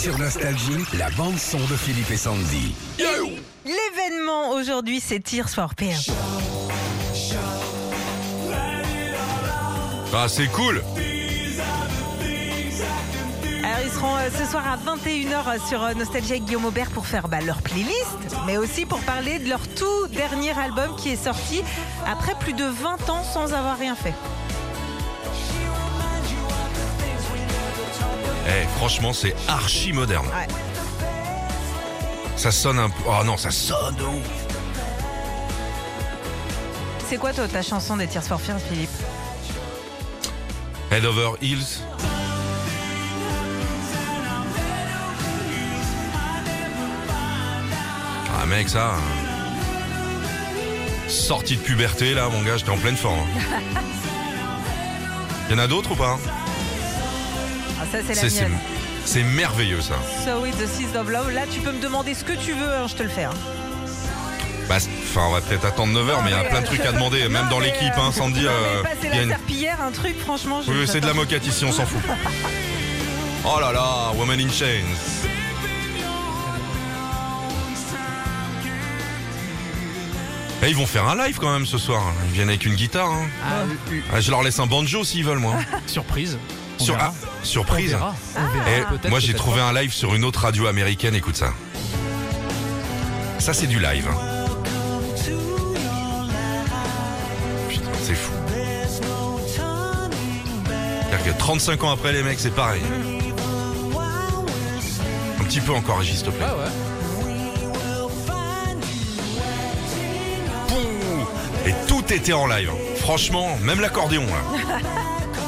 Sur Nostalgie, la bande-son de Philippe et Sandy. L'événement aujourd'hui, c'est Tears for Fears. Ah, c'est cool. Alors, ils seront euh, ce soir à 21h sur euh, Nostalgie avec Guillaume Aubert pour faire bah, leur playlist, mais aussi pour parler de leur tout dernier album qui est sorti après plus de 20 ans sans avoir rien fait. Eh, franchement, c'est archi moderne. Ouais. Ça sonne un peu. Oh non, ça sonne de ouf. C'est quoi toi ta chanson des Tears for Fears, Philippe? Head over heels. Ah mec, ça. hein. Sortie de puberté là, mon gars, j'étais en pleine forme. hein. Y en a d'autres ou pas? Ça, c'est la C'est- c'est- mienne. C'est merveilleux ça. So with the Seas of Love. Là, tu peux me demander ce que tu veux, hein, je te le fais. hein. Bah, Enfin, on va peut-être attendre 9h, mais il y a plein de trucs à demander, même dans mais, l'équipe, euh, hein, Sandy. non, euh, mais passer il y a la une- serpillière, un truc, franchement. je- Oui, c'est de la moquette ici, on s'en fout. Oh là là, Woman in Chains. Eh, ils vont faire un live quand même ce soir. Ils viennent avec une guitare. hein. Ah, euh, Ah, je leur laisse un banjo s'ils veulent, moi. surprise. Sur, ah, surprise. On verra. On verra. Eh, moi, j'ai trouvé un live sur une autre radio américaine. Écoute ça. Ça, c'est du live. hein. Putain, c'est fou. C'est-à-dire que 35 ans après, les mecs, c'est pareil. Un petit peu encore, Régis, s'il te plaît. Ah ouais. Et tout était en live. Franchement, même l'accordéon, là.